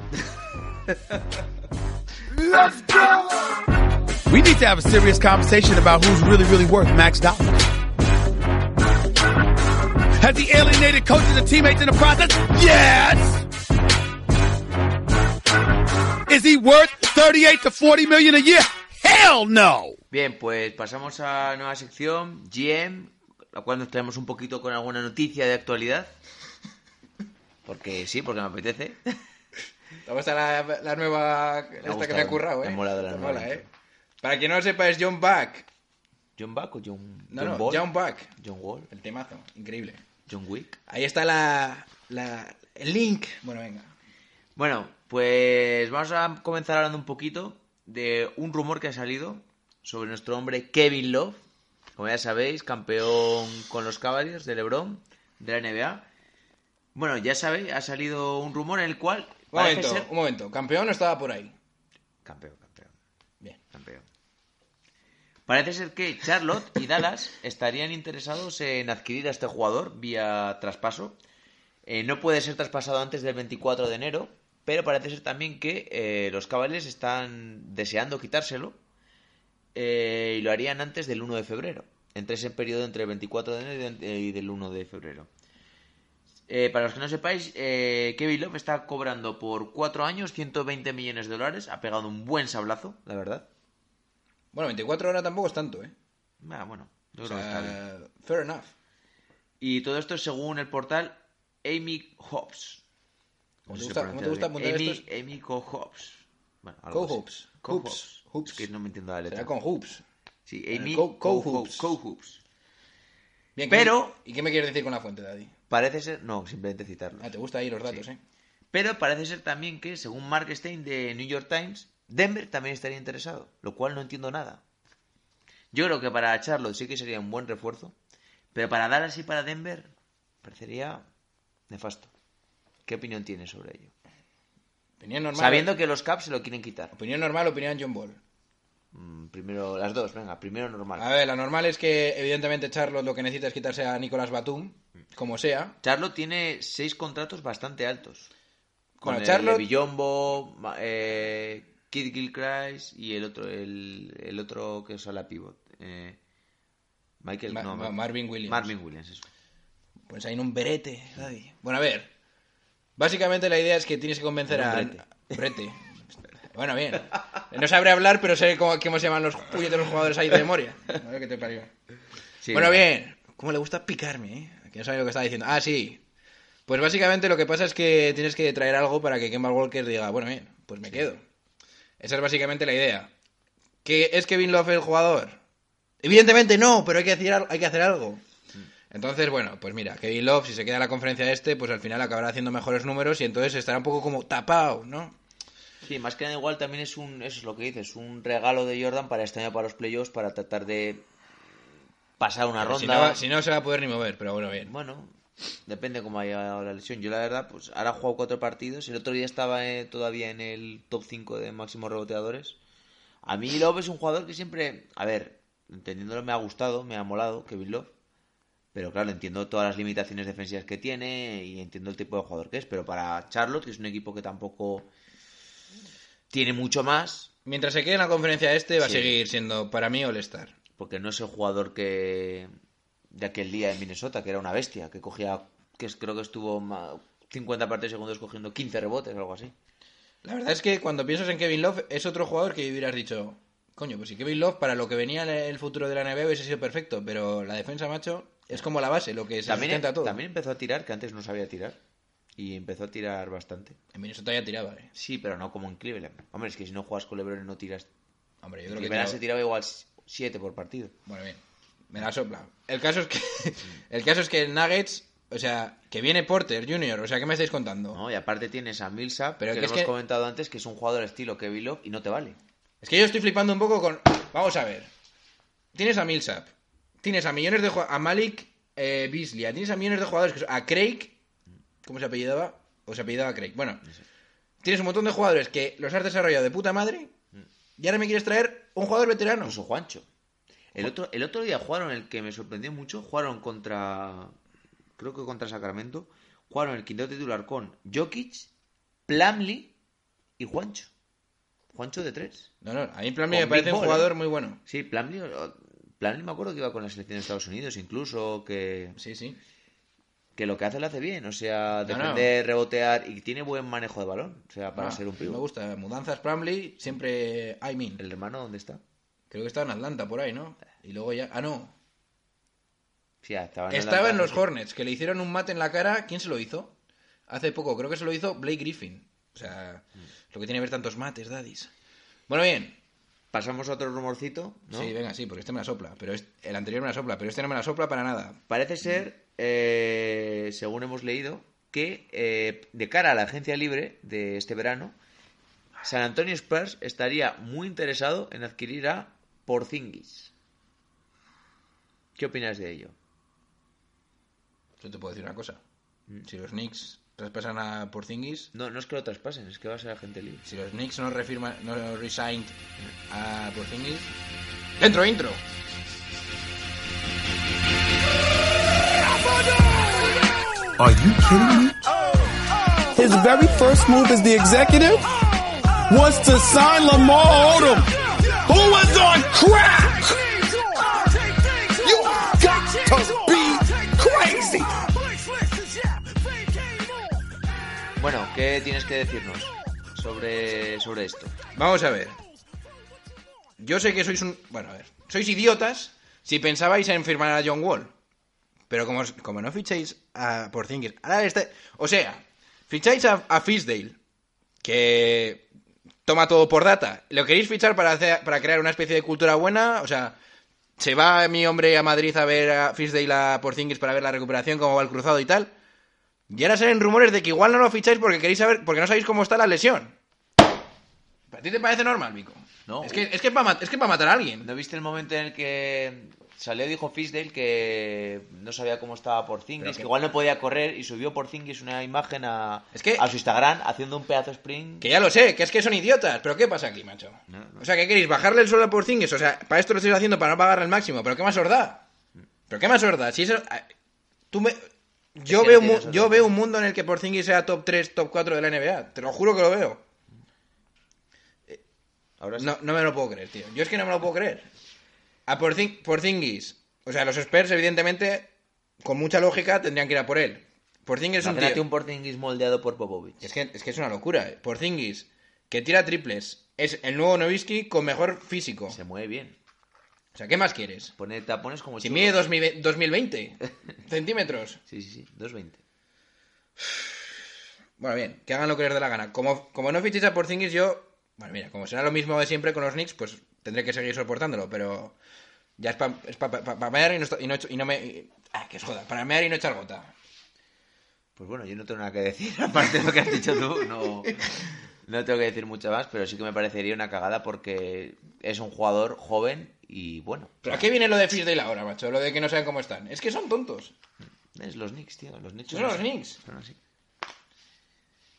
We need to have a serious conversation about who's really, really worth max dollars. Has he alienated coaches and teammates in the process? Yes! Is he worth 38 to 40 million a year? Hell no!
Bien, pues pasamos a la nueva sección, GM, la cual nos traemos un poquito con alguna noticia de actualidad. Porque sí, porque me apetece.
¿Te gusta la, la nueva esta que me ha currado, eh?
me ha molado la nueva
mola, eh. Para quien no lo sepa, es John Back.
¿John Buck o John,
No,
John
no,
Ball?
John Back.
John Wall,
El temazo, increíble.
John Wick.
Ahí está la, la, el link. Bueno, venga.
Bueno, pues vamos a comenzar hablando un poquito de un rumor que ha salido sobre nuestro hombre Kevin Love. Como ya sabéis, campeón con los Cavaliers de LeBron de la NBA. Bueno, ya sabéis, ha salido un rumor en el cual
Un
parece
momento,
ser
un momento. Campeón no estaba por ahí.
campeón, campeón,
Bien.
campeón. Parece ser que Charlotte y Dallas estarían interesados en adquirir a este jugador vía traspaso. Eh, no puede ser traspasado antes del 24 de enero, pero parece ser también que eh, los Cavaliers están deseando quitárselo eh, y lo harían antes del 1 de febrero, entre ese periodo entre el 24 de enero y del 1 de febrero. Eh, para los que no sepáis, eh, Kevin Love está cobrando por 4 años 120 millones de dólares. Ha pegado un buen sablazo, la verdad.
Bueno, 24 horas tampoco es tanto, ¿eh?
Ah, bueno, yo
O
creo que está bien.
sea, fair enough.
Y todo esto es según el portal Amy Hobbs.
¿Cómo
No
te gusta- cómo te gusta apuntar
bien.
estos?
Amy, Amy Co-Hobbs. Bueno. Co-Hobbs. Es que no me entiendo la letra.
Será con hoops.
Sí,
Eh,
Amy
Co-
Co-Hoops.
Co-Hoops. Bien,
Pero-
¿Y qué me quieres decir con la fuente, Daddy?
Parece ser... No, simplemente citarlo.
Ah, te gustan ahí los datos,
Sí.
¿eh?
Pero parece ser también que, según Mark Stein de New York Times, Denver también estaría interesado, lo cual no entiendo nada. Yo creo que para Charlotte sí que sería un buen refuerzo, pero para Dallas y para Denver parecería nefasto. ¿Qué opinión tienes sobre ello?
Opinión normal.
Sabiendo que los Caps se lo quieren quitar.
Opinión normal, opinión John Ball.
Mm, Primero, las dos, venga, primero normal.
A ver, la normal es que, evidentemente, Charlotte lo que necesita es quitarse a Nicolás Batum, como sea.
Charlotte tiene seis contratos bastante altos. Con
Bueno,
el
Charlotte-
Villombo, Ma- eh, Kid Gilchrist y el otro, el, el otro que usa la pivot. eh, Michael,
Ma-
no,
Ma- Marvin Williams.
Marvin Williams, eso.
Pues ahí en un berete. Bueno, a ver. Básicamente la idea es que tienes que convencer a...
brete.
Brete. Bueno, bien. No sabré hablar, pero sé cómo, cómo se llaman los puñeteros jugadores ahí de memoria. A ver qué te parió.
Sí,
bueno,
venga.
bien. ¿Cómo le gusta picarme, eh? Que no sabe lo que está diciendo. Ah, sí. Pues básicamente lo que pasa es que tienes que traer algo para que Kemba Walker diga, bueno, bien, pues me quedo. Esa es básicamente la idea. ¿Que es Kevin Love el jugador? Evidentemente no, pero hay que hacer, al- hay que hacer algo. Entonces, bueno, pues mira, Kevin Love, si se queda en la conferencia este, pues al final acabará haciendo mejores números y entonces estará un poco como tapado, ¿no?
Sí, más que nada igual también es un, eso es lo que dices, un regalo de Jordan para este año para los playoffs, para tratar de pasar una
Pero Si
ronda.
no, si no se va a poder ni mover, pero bueno, bien.
Bueno, depende cómo haya la lesión. Yo la verdad, pues ahora he jugado cuatro partidos. El otro día estaba eh, todavía en el top 5 de máximos reboteadores. A mí Love es un jugador que siempre, a ver, entendiéndolo me ha gustado, me ha molado, Kevin Love. Pero claro, entiendo todas las limitaciones defensivas que tiene y entiendo el tipo de jugador que es. Pero para Charlotte, que es un equipo que tampoco tiene mucho más,
Mientras se quede en la conferencia este, va a seguir siendo para mí All-Star.
porque no es el jugador que de aquel día en Minnesota, que era una bestia, que cogía, que creo que estuvo ma- 50 partidos segundos cogiendo 15 rebotes o algo así.
La verdad es que cuando piensas en Kevin Love, es otro jugador que hubieras dicho, coño, pues si Kevin Love para lo que venía en el futuro de la NBA hubiese sido perfecto, pero la defensa, macho, es como la base, lo que se
También,
todo.
también empezó a tirar, que antes no sabía tirar. Y empezó a tirar bastante.
En Minnesota ya tiraba, eh.
Sí, pero no como en Cleveland. Hombre, es que si no juegas con LeBron no tiras...
Hombre, yo creo que tiraba-
se tiraba igual 7 por partido.
Bueno, bien. Me la sopla. El caso es que. el caso es que el Nuggets. O sea, que viene Porter Jr. O sea, ¿qué me estáis contando?
¿no? Y aparte tienes a Millsap,
Pero
que
que
hemos
que-
comentado antes, que es un jugador estilo Kevin Love y no te vale.
Es que yo estoy flipando un poco con. Vamos a ver. Tienes a Millsap. Tienes a millones de jugadores. A Malik eh, Beasley. Tienes a millones de jugadores. Que son- a Craig. ¿Cómo se apellidaba? O se apellidaba Craig. Bueno. Tienes un montón de jugadores que los has desarrollado de puta madre. Y ahora me quieres traer un jugador veterano.
Incluso Juancho. El otro, el otro día jugaron el que me sorprendió mucho, jugaron contra, creo que contra Sacramento, jugaron el quinto titular con Jokic, Plumlee y Juancho. Juancho de tres.
No, no. A mí,
Con
me parece un jugador
¿eh?
muy bueno.
Sí, Plumlee, o- Plumlee me acuerdo que iba con la selección de Estados Unidos incluso, que,
Sí, sí.
Que lo que hace lo hace bien, o sea,
No, no.
defender, rebotear y tiene buen manejo de balón, o sea, para
Ah,
ser un
Me
pivo.
gusta. Mudanzas Plumlee. Siempre. I mean.
¿El hermano dónde está?
Creo que estaba en Atlanta por ahí, ¿no? Y luego ya. Ah, no.
Sí, ah, estaba en
Estaba
Atlanta,
en los. Hornets, que le hicieron un mate en la cara. ¿Quién se lo hizo? Hace poco, creo que se lo hizo Blake Griffin. O sea, lo que tiene que ver tantos mates, daddies. Bueno, bien.
Pasamos a otro rumorcito, ¿no?
Sí, venga, sí, porque este me la sopla. Pero el anterior me la sopla, pero este no me la sopla para nada.
Parece ser, eh, según hemos leído, que eh, de cara a la agencia libre de este verano, San Antonio Spurs estaría muy interesado en adquirir a Porzingis. ¿Qué opinas de ello?
Yo te puedo decir una cosa. Si los Knicks traspasan a Porzingis,
No, no es que lo traspasen, es que va a ser agente libre.
si los Knicks no refirman, no resigned a Porzingis, dentro intro.
Are you kidding me? His very first move as the executive was to sign Lamar Odom, who was on crack. You got to be crazy.
Bueno, ¿qué tienes que decirnos sobre, sobre esto?
Vamos a ver. Yo sé que sois un... Bueno, a ver. Sois idiotas si pensabais en firmar a John Wall. Pero como, como no ficháis a Porzingis... Ahora este... O sea, ficháis a, a Fisdale, que toma todo por data. ¿Lo queréis fichar para, hacer, para crear una especie de cultura buena? O sea, ¿se va mi hombre a Madrid a ver a Fisdale a Porzingis para ver la recuperación, cómo va el cruzado y tal? Y ahora salen rumores de que igual no lo ficháis porque queréis saber... Porque no sabéis cómo está la lesión. ¿A ti te parece normal, Vico?
No.
Es que es que para es que pa matar a alguien.
¿No viste el momento en el que salió dijo Fisdale que no sabía cómo estaba Porzingis,
que-
que igual no podía correr y subió Porzingis una imagen a,
Es que-
a su Instagram haciendo un pedazo sprint?
Que ya lo sé, que es que son idiotas. Pero ¿qué pasa aquí, macho?
No, no.
O sea, ¿qué queréis? ¿Bajarle el suelo a Porzingis? O sea, para esto lo estáis haciendo para no pagarle el máximo. ¿Pero qué más os da? ¿Pero qué más os da? Si eso... Tú me... Yo, veo,
no
mu-
tienes
yo veo un mundo en el que Porzingis sea top 3, top 4 de la NBA. Te lo juro que lo veo.
Ahora sí.
No, no me lo puedo creer, tío. Yo es que no me lo puedo creer. A Porzing- Porzingis. O sea, los Spurs, evidentemente, con mucha lógica, tendrían que ir a por él. Porzingis es un tío...
un Porzingis moldeado por Popovich.
Es que, es que es una locura. eh. Porzingis, que tira triples, es el nuevo Nowitzki con mejor físico.
Se mueve bien.
O sea, ¿qué más quieres?
Pone tapones como
Si mide 2000 2020 centímetros.
Sí, sí, sí. 2.20.
Bueno, bien, que hagan lo que les dé la gana. Como, como no fichéis a Porzingis, yo... Bueno, mira, como será lo mismo de siempre con los Knicks, pues tendré que seguir soportándolo, pero... Ya es para es pa, pa- pa- mear y no, y no, echo- y no me... ah, que os joda. Para mear y no echar gota.
Pues bueno, yo no tengo nada que decir, aparte de lo que has dicho tú, no, no tengo que decir mucho más, pero sí que me parecería una cagada porque es un jugador joven y bueno,
¿Pero a qué viene lo de Fisdale ahora, macho? Lo de que no saben cómo están. Es que son tontos.
es los Knicks, tío, los Knicks
Son los
así.
Knicks.
Son así.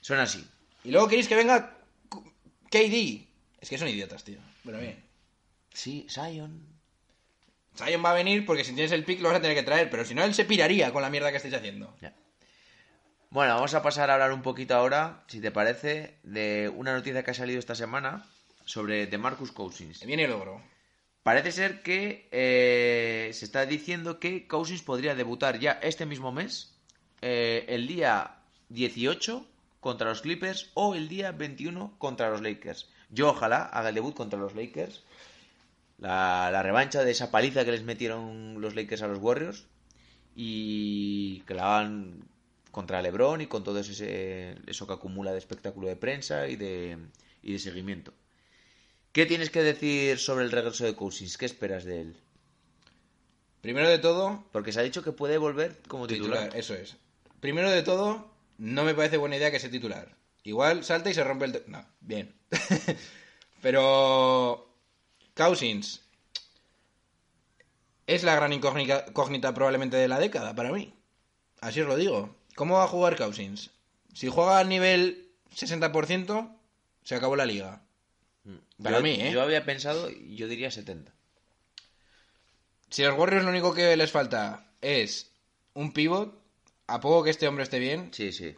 Son así.
Y luego queréis que venga KD. Es que son idiotas, tío. Bueno, bien.
Sí, Zion.
Zion va a venir porque si tienes el pick lo vas a tener que traer, pero si no, él se piraría con la mierda que estáis haciendo.
Ya. Bueno, vamos a pasar a hablar un poquito ahora, si te parece, de una noticia que ha salido esta semana sobre DeMarcus Cousins.
Se viene el ogro.
Parece ser que eh, se está diciendo que Cousins podría debutar ya este mismo mes, eh, el día 18 contra los Clippers o el día 21 contra los Lakers. Yo ojalá haga el debut contra los Lakers. La, la revancha de esa paliza que les metieron los Lakers a los Warriors y que la hagan contra LeBron y con todo ese, eso que acumula de espectáculo de prensa y de, y de seguimiento. ¿Qué tienes que decir sobre el regreso de Cousins? ¿Qué esperas de él?
Primero de todo,
Porque se ha dicho que puede volver como titular.
titular, eso es. Primero de todo, no me parece buena idea que sea titular. Igual salta y se rompe el... No, bien. Pero... Cousins es la gran incógnita probablemente de la década para mí. Así os lo digo. ¿Cómo va a jugar Cousins? Si juega al nivel 60%, se acabó la liga. Para
Yo-
mí, ¿eh?
Yo había pensado, yo diría 70.
Si a los Warriors lo único que les falta es un pivot, a poco que este hombre esté bien.
Sí, sí.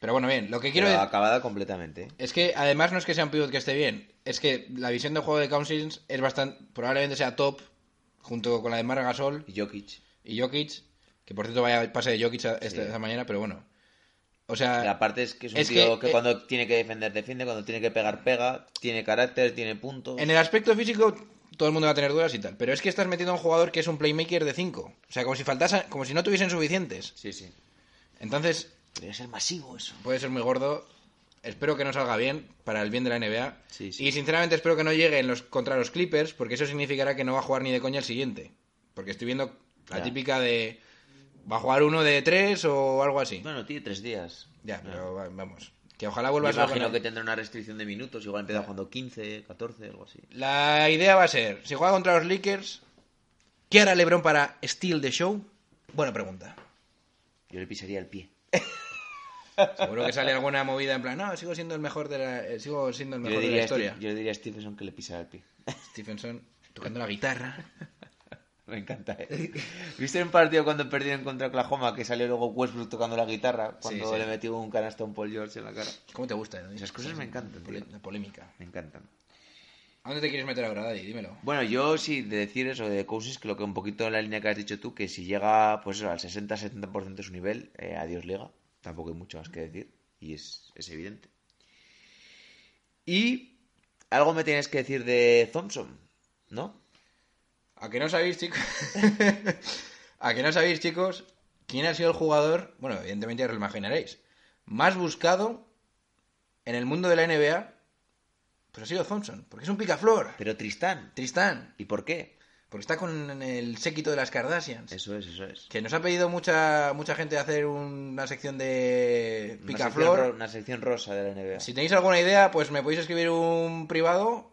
Pero bueno, bien, lo que quiero decir
acabada completamente. ¿eh?
es que además no es que sea un pivot que esté bien, es que la visión de juego de Cousins es bastante, probablemente sea top, junto con la de Marc Gasol
Y Jokic.
y Jokic, que por cierto vaya pase de Jokic a- esta,
Sí.
esta mañana, pero bueno. O sea,
La parte es que es un
es
tío
que,
que,
eh,
cuando tiene que defender, defiende, cuando tiene que pegar, pega, tiene carácter, tiene puntos.
en el aspecto físico todo el mundo va a tener dudas y tal, pero es que estás metiendo a un jugador que es un playmaker de 5. O sea, como si faltase, como si no tuviesen suficientes.
Sí, sí.
Entonces,
Debería ser masivo eso.
puede ser muy gordo. Espero que no salga bien para el bien de la NBA.
Sí, sí.
Y sinceramente espero que no llegue en los, contra los Clippers, porque eso significará que no va a jugar ni de coña el siguiente. Porque estoy viendo la
Ya.
típica de. Va a jugar uno de tres o algo así.
Bueno, tiene tres días.
Ya, pero va- vamos. Que ojalá vuelva a ser
imagino que tendrá una restricción de minutos, igual empieza jugando 15, 14, algo así.
La idea va a ser: si juega contra los Lakers, ¿qué hará LeBron para steal the show? Buena pregunta.
Yo le pisaría el pie.
Seguro que sale alguna movida en plan, no, sigo siendo el mejor de la, eh, sigo siendo el mejor de la historia.
Steve- yo diría a Stephenson que le pisara el pie.
Stephenson tocando la guitarra.
Me encanta, ¿eh? ¿Viste un partido cuando perdieron contra Oklahoma que salió luego Westbrook tocando la guitarra cuando
Sí, sí.
le metió un canasto a un Paul George en la cara?
¿Cómo te gusta? eh?
Esas cosas me encantan, tío.
La polémica.
Me encantan.
¿A dónde te quieres meter ahora, Daddy? Dímelo.
Bueno, yo sí, de decir eso de Cousins, que lo que un poquito en la línea que has dicho tú, que si llega pues eso, al 60-70% de su nivel, eh, adiós liga. Tampoco hay mucho más que decir. Y es, es evidente. Y algo me tienes que decir de Thompson, ¿no?
¿A que no sabéis, chicos? ¿A que no sabéis, chicos? ¿Quién ha sido el jugador? Bueno, evidentemente ya os lo imaginaréis. Más buscado en el mundo de la NBA. Pues ha sido Thompson. Porque es un picaflor.
Pero Tristán.
Tristán.
¿Y por qué?
Porque está con el séquito de las Kardashians.
Eso es, eso es.
Que nos ha pedido mucha mucha gente hacer una sección de picaflor.
una sección rosa de la NBA.
Si tenéis alguna idea, pues me podéis escribir un privado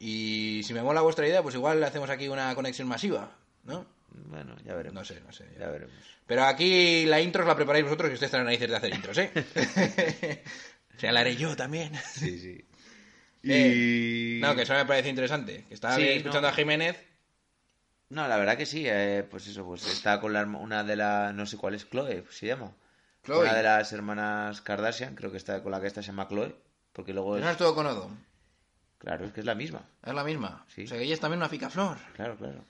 y si me mola vuestra idea, pues igual hacemos aquí una conexión masiva, ¿no?
Bueno, ya veremos.
No sé, no sé.
Ya veremos.
Pero aquí la intro os la preparáis vosotros que ustedes están narices de hacer intros, ¿eh? o sea, la haré yo también.
Sí, sí.
Eh, No, que eso me parece interesante. Que estaba
Sí,
escuchando
no.
a Jiménez.
No, la verdad que sí, eh, pues eso, pues está con la, una de las, no sé cuál es, Chloe, se llama.
Chloe.
Una de las hermanas Kardashian, creo que está con la que esta se llama Chloe, porque luego
No
es,
es todo con Odo.
claro, es que es la misma,
Es la misma.
Sí.
O sea, que ella es también una picaflor.
claro, claro,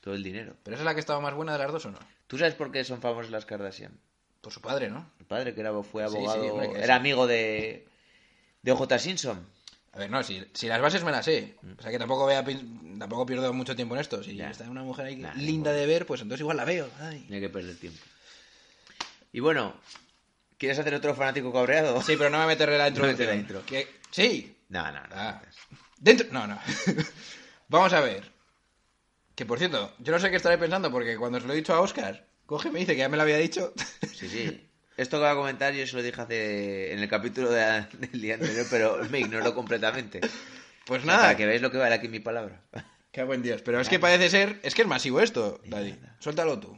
todo el dinero.
Pero esa es la que estaba más buena de las dos, ¿o no?
¿Tú sabes por qué son famosas las Kardashian?
Por su padre, ¿no?
El padre que era, fue
Sí, sí,
abogado, era amigo de, de OJ Simpson.
A ver, no, si, si las bases me las sé. O sea, que tampoco, vea, pin- tampoco pierdo mucho tiempo en esto. Si
Mm. Ya.
está una mujer ahí
Nah,
linda de ver, pues entonces igual la veo. Ay.
No hay que perder tiempo. Y bueno, ¿quieres hacer otro fanático cabreado?
Sí, pero no me voy a meterle la
No la intro.
Que- Sí.
No, no, no.
Ah. Dentro... No, no. Vamos a ver. Que por cierto, yo no sé qué estaré pensando porque cuando se lo he dicho a Oscar, coge y me dice que ya me lo había dicho.
Sí, sí. Esto que va a comentar yo se lo dije hace en el capítulo de- del día anterior, pero me ignoró completamente.
Pues nada.
Para que veáis lo que vale aquí mi palabra.
Qué buen Dios. Pero es que parece ser... Es que es masivo esto, Daddy. Suéltalo tú.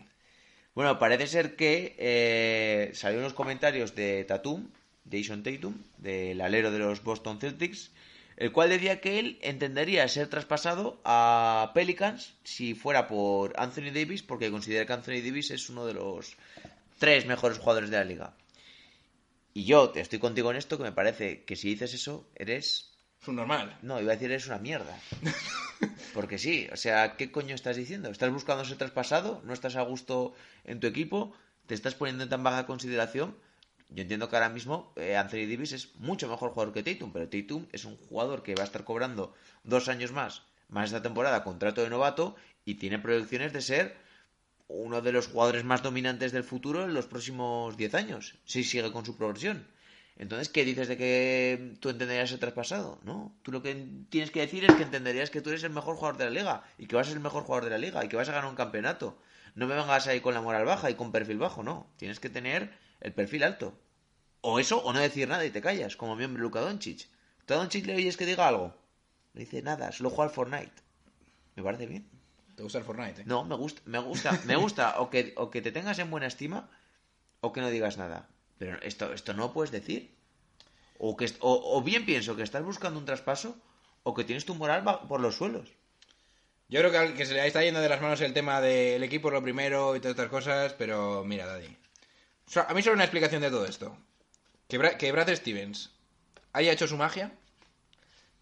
Bueno, parece ser que eh, salió unos comentarios de Tatum, Jason Tatum, del alero de los Boston Celtics, el cual decía que él entendería ser traspasado a Pelicans si fuera por Anthony Davis, porque considera que Anthony Davis es uno de los tres mejores jugadores de la liga. Y yo te estoy contigo en esto, que me parece que si dices eso, eres
Es un normal.
No, iba a decir es una mierda. Porque sí, o sea, ¿qué coño estás diciendo? ¿Estás buscando ser traspasado? ¿No estás a gusto en tu equipo? ¿Te estás poniendo en tan baja consideración? Yo entiendo que ahora mismo eh, Anthony Davis es mucho mejor jugador que Tatum, pero Tatum es un jugador que va a estar cobrando dos años más, más esta temporada, contrato de novato, y tiene proyecciones de ser uno de los jugadores más dominantes del futuro en los próximos 10 años, si sigue con su progresión. Entonces, ¿qué dices de que tú entenderías el traspasado? No, tú lo que tienes que decir es que entenderías que tú eres el mejor jugador de la liga y que vas a ser el mejor jugador de la liga y que vas a ganar un campeonato. No me vengas ahí con la moral baja y con perfil bajo, no. Tienes que tener el perfil alto. O eso, o no decir nada y te callas, como mi hombre Luka Doncic. ¿Tú a Doncic le oyes que diga algo? No dice nada, solo juega al Fortnite. Me parece bien.
¿Te gusta el Fortnite? eh?
No, me gusta, me gusta, me gusta o que, o que te tengas en buena estima o que no digas nada. Pero esto, esto no puedes decir. O, que, o, o bien pienso que estás buscando un traspaso o que tienes tu moral por los suelos.
Yo creo que, al- que se le está yendo de las manos el tema del equipo lo primero y todas estas cosas, pero mira, Daddy. O sea, a mí solo una explicación de todo esto. Que, Bra- que Brad Stevens haya hecho su magia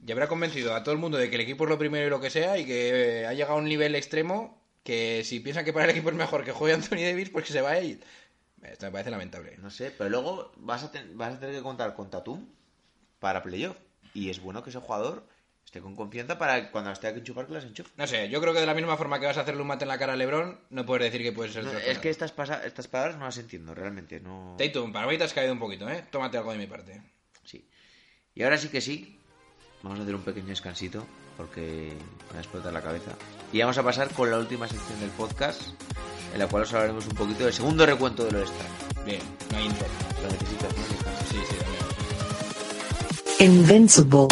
y habrá convencido a todo el mundo de que el equipo es lo primero y lo que sea y que eh, ha llegado a un nivel extremo que si piensan que para el equipo es mejor que juegue Anthony Davis, pues que se vaya y... Esto me parece lamentable.
No sé, pero luego vas a, ten- vas a tener que contar con Tatum para playoff. Y es bueno que ese jugador esté con confianza para cuando esté que enchufar que las enchufe.
No sé, yo creo que de la misma forma que vas a hacerle un mate en la cara a LeBron, no puedes decir que puedes ser
No, es que estas, pasa- estas palabras no las entiendo, realmente. No...
Tatum, para mí te has caído un poquito, ¿eh? Tómate algo de mi parte.
Sí. Y ahora sí que sí, vamos a hacer un pequeño descansito porque me va a explotar la cabeza. Y vamos a pasar con la última sección del podcast, en la cual os hablaremos un poquito del segundo recuento del All-Star.
Bien, no hay intro.
Lo necesitas, ¿no? Descanso.
Sí, sí, también.
Invincible.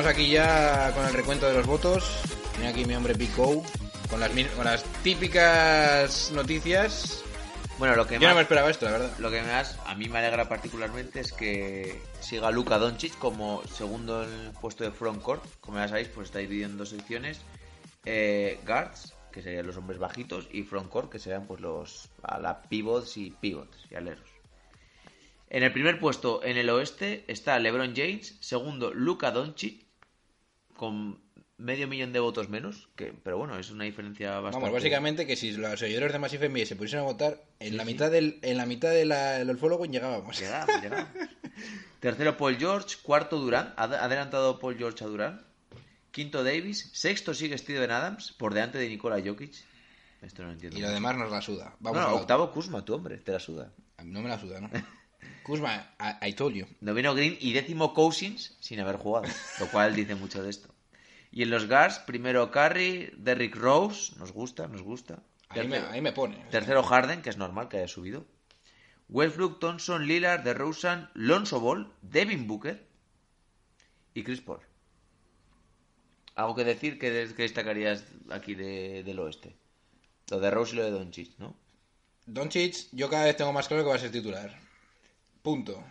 Estamos aquí ya con el recuento de los votos. Tiene aquí mi hombre Big O con las, mi- con las típicas noticias.
Bueno, lo que
Yo no
más,
me esperaba esto, la verdad.
lo que más a mí me alegra particularmente es que siga Luka Doncic como segundo en el puesto de frontcourt. Como ya sabéis, pues está dividido en dos secciones. Eh, guards, que serían los hombres bajitos, y frontcourt, que serían pues los a la pivots y pivots y aleros. En el primer puesto en el oeste está LeBron James, segundo Luka Doncic con medio millón de votos menos, que pero bueno, es una diferencia bastante
Vamos, básicamente que si los seguidores de Massive NBA se pusiesen a votar, en
Sí,
la
sí.
mitad del, en la mitad de la- del following llegábamos.
Llegamos, llegamos. Tercero Paul George, cuarto Durán, ha adelantado Paul George a Durán. Quinto Davis, sexto sigue Steven Adams, por delante de Nikola Jokic. Esto no lo entiendo.
Y lo
mucho.
demás nos la suda.
No,
Vamos
no,
a la-
octavo Kuzma, tu hombre, te la suda.
No me la suda, ¿no? Kuzma, I, I told you.
Noveno Green y décimo Cousins sin haber jugado, lo cual dice mucho de esto. Y en los guards, primero Curry, Derrick Rose, nos gusta, nos gusta.
Ahí me, ahí me pone.
Tercero Harden, que es normal que haya subido. Westbrook, Thompson, Lillard, DeRozan, Lonzo Ball, Devin Booker y Chris Paul. ¿Algo que decir que, des- que destacarías aquí de- del oeste? Lo de Rose y lo de Doncic, ¿no?
Doncic, yo cada vez tengo más claro que va a ser titular. Punto.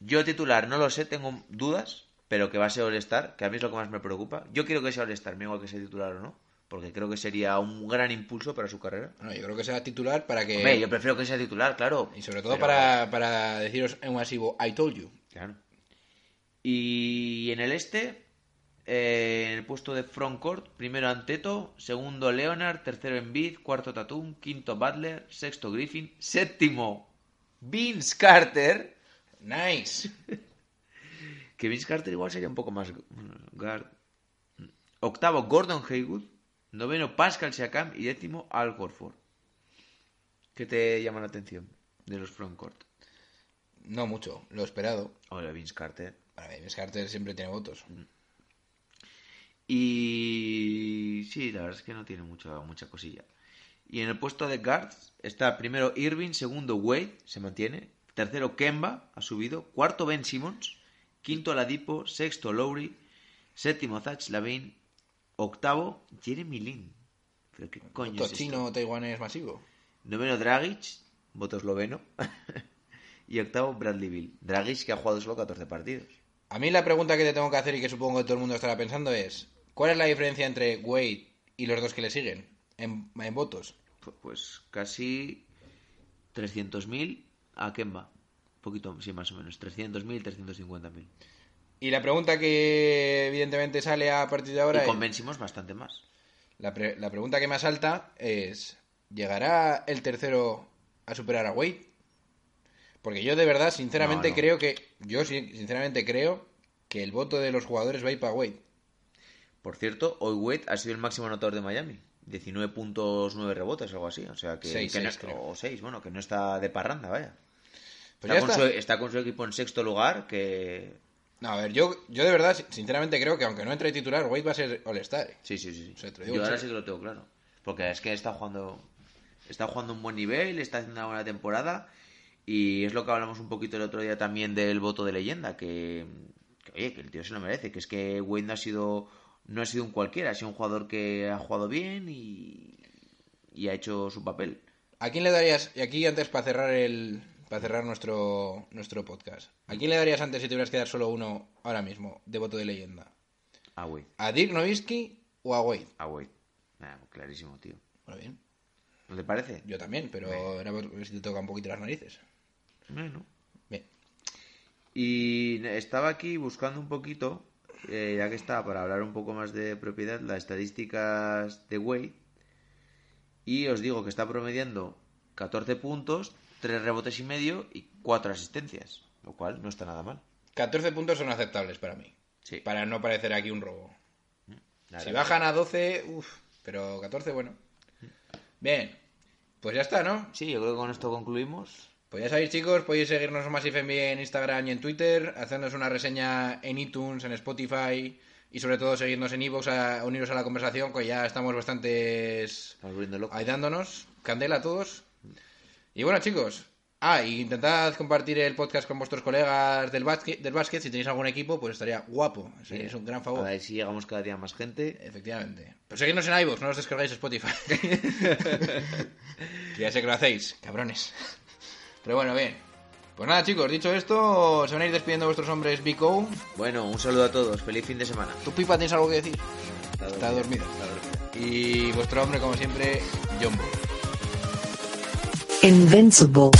Yo titular no lo sé, tengo dudas, pero que va a ser All-Star, que a mí es lo que más me preocupa. Yo quiero que sea All-Star, me igual que sea titular o no, porque creo que sería un gran impulso para su carrera.
Bueno, yo creo que será titular para que...
Hombre, yo prefiero que sea titular, claro.
Y sobre todo
pero-
para, para deciros en masivo, I told you.
Claro. Y en el este, eh, en el puesto de frontcourt, primero Anteto, segundo Leonard, tercero Embiid, cuarto Tatum, quinto Butler, sexto Griffin, séptimo Vince Carter,
Nice.
que Vince Carter igual sería un poco más guard. Octavo Gordon Haywood, noveno Pascal Siakam y décimo Al Horford. ¿Qué te llama la atención de los frontcourt?
No mucho, lo esperado.
Hola, Vince Carter.
Para mí, Vince Carter siempre tiene votos.
Y sí, la verdad es que no tiene mucha, mucha cosilla. Y en el puesto de guards está primero Irving, segundo Wade, se mantiene. Tercero Kemba, ha subido. Cuarto Ben Simmons. Quinto Ladipo. Sexto Lowry. Séptimo Zach Lavine. Octavo Jeremy Lin. ¿Pero qué coño
Voto
es esto?
chino taiwanés masivo.
Noveno Dragic, voto esloveno. y octavo Bradley Bill. Dragic que ha jugado solo 14 partidos.
A mí la pregunta que te tengo que hacer y que supongo que todo el mundo estará pensando es, ¿cuál es la diferencia entre Wade y los dos que le siguen en, en votos?
Pu- Pues casi 300.000 a Kemba. Poquito, sí, más o menos. 300.000, 350.000.
Y la pregunta que evidentemente sale a partir de ahora
Y
es-
con Ben Simmons bastante más.
la, pre- la pregunta que más salta es ¿llegará el tercero a superar a Wade? Porque yo de verdad, sinceramente
No, no.
creo que yo sin- sinceramente creo que el voto de los jugadores va a ir para Wade.
Por cierto, hoy Wade ha sido el máximo anotador de Miami. 19 puntos, 9 rebotes, algo así. O sea que,
Seis,
que no,
seis, creo.
o 6, bueno, que no está de parranda, vaya.
Pues
está, con
está.
Su, está con su equipo en sexto lugar, que...
No, a ver, yo, yo de verdad, sinceramente creo que aunque no entre titular, Wade va a ser All-Star.
Sí, sí, sí. sí.
O sea, te lo digo
Yo ahora sí que lo tengo claro. Porque es que está jugando... Está jugando un buen nivel, está haciendo una buena temporada. Y es lo que hablamos un poquito el otro día también del voto de leyenda, que, que, oye, que el tío se lo merece, que es que Wade no ha sido no ha sido un cualquiera, ha sido un jugador que ha jugado bien y, y ha hecho su papel.
¿A quién le darías, y aquí antes para cerrar el para cerrar nuestro nuestro podcast, ¿a quién le darías antes si tuvieras que dar solo uno ahora mismo de voto de leyenda?
A Wade,
¿A Dirk Nowitzki o a Wade?
a Wade. Nah, clarísimo, tío.
Bueno, bien,
¿No te parece?
yo también, pero era por ver si te toca un poquito las narices.
Bueno.
Bien.
Y estaba aquí buscando un poquito, eh, ya que está, para hablar un poco más de propiedad, las estadísticas de Wade. Y os digo que está promediando 14 puntos, 3 rebotes y medio y 4 asistencias. Lo cual no está nada mal.
14 puntos son aceptables para mí,
Sí.
para no parecer aquí un robo.
La
Si bajan a 12, uff, pero 14, bueno. Bien, pues ya está, ¿no?
Sí, yo creo que con esto concluimos.
Pues ya sabéis, chicos, podéis seguirnos en Massive en Instagram y en Twitter, hacernos una reseña en iTunes, en Spotify y sobre todo seguirnos en iVoox, a uniros a la conversación, que ya estamos bastantes ayudándonos. Candela a todos. Y bueno, chicos. Ah, y intentad compartir el podcast con vuestros colegas del básquet, del básquet. Si tenéis algún equipo, pues estaría guapo. Sería es un gran
A
favor.
ver si llegamos cada día más gente.
Efectivamente. Pero seguidnos en iVoox, no os descargáis Spotify. que ya sé que lo hacéis, cabrones. Pero bueno, bien. Pues nada, chicos, dicho esto, se van a ir despidiendo vuestros hombres Bico.
Bueno, un saludo a todos. Feliz fin de semana.
¿Tu pipa tienes algo que decir? Está dormida.
Está dormida.
Y vuestro hombre, como siempre, John Bull.
Invincible.